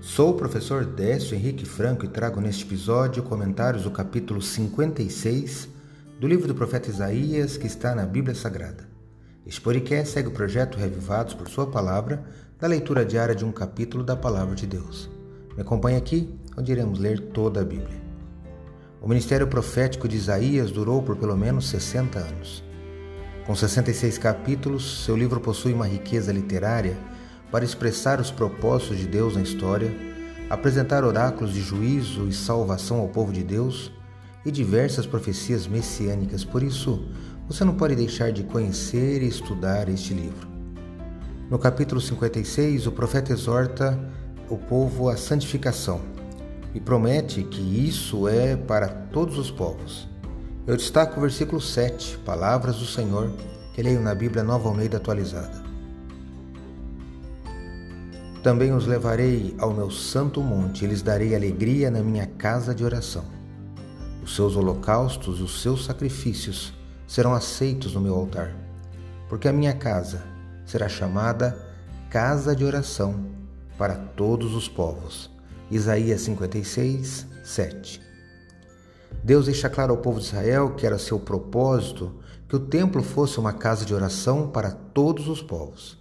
Sou o professor Décio Henrique Franco e trago neste episódio comentários do capítulo 56 do livro do profeta Isaías que está na Bíblia Sagrada. Este podcast segue o projeto Revivados por Sua Palavra, da leitura diária de um capítulo da Palavra de Deus. Me acompanhe aqui, onde iremos ler toda a Bíblia. O ministério profético de Isaías durou por pelo menos 60 anos. Com 66 capítulos, seu livro possui uma riqueza literária para expressar os propósitos de Deus na história, apresentar oráculos de juízo e salvação ao povo de Deus e diversas profecias messiânicas. Por isso, você não pode deixar de conhecer e estudar este livro. No capítulo 56, o profeta exorta o povo à santificação e promete que isso é para todos os povos. Eu destaco o versículo 7, Palavras do Senhor, que leio na Bíblia Nova Almeida atualizada. Também os levarei ao meu santo monte e lhes darei alegria na minha casa de oração. Os seus holocaustos e os seus sacrifícios serão aceitos no meu altar, porque a minha casa será chamada casa de oração para todos os povos. Isaías 56, 7. Deus deixa claro ao povo de Israel que era seu propósito que o templo fosse uma casa de oração para todos os povos.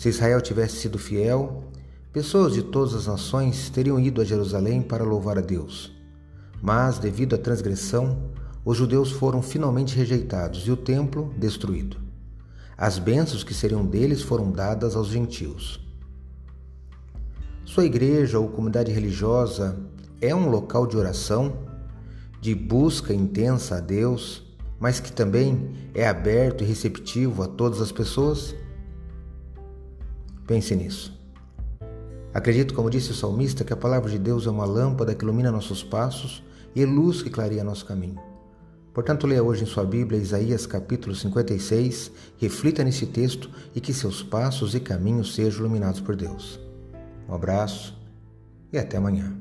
Se Israel tivesse sido fiel, pessoas de todas as nações teriam ido a Jerusalém para louvar a Deus. Mas, devido à transgressão, os judeus foram finalmente rejeitados e o templo destruído. As bênçãos que seriam deles foram dadas aos gentios. Sua igreja ou comunidade religiosa é um local de oração, de busca intensa a Deus, mas que também é aberto e receptivo a todas as pessoas? Pense nisso. Acredito, como disse o salmista, que a palavra de Deus é uma lâmpada que ilumina nossos passos e luz que clareia nosso caminho. Portanto, leia hoje em sua Bíblia Isaías capítulo 56, reflita nesse texto e que seus passos e caminhos sejam iluminados por Deus. Um abraço e até amanhã.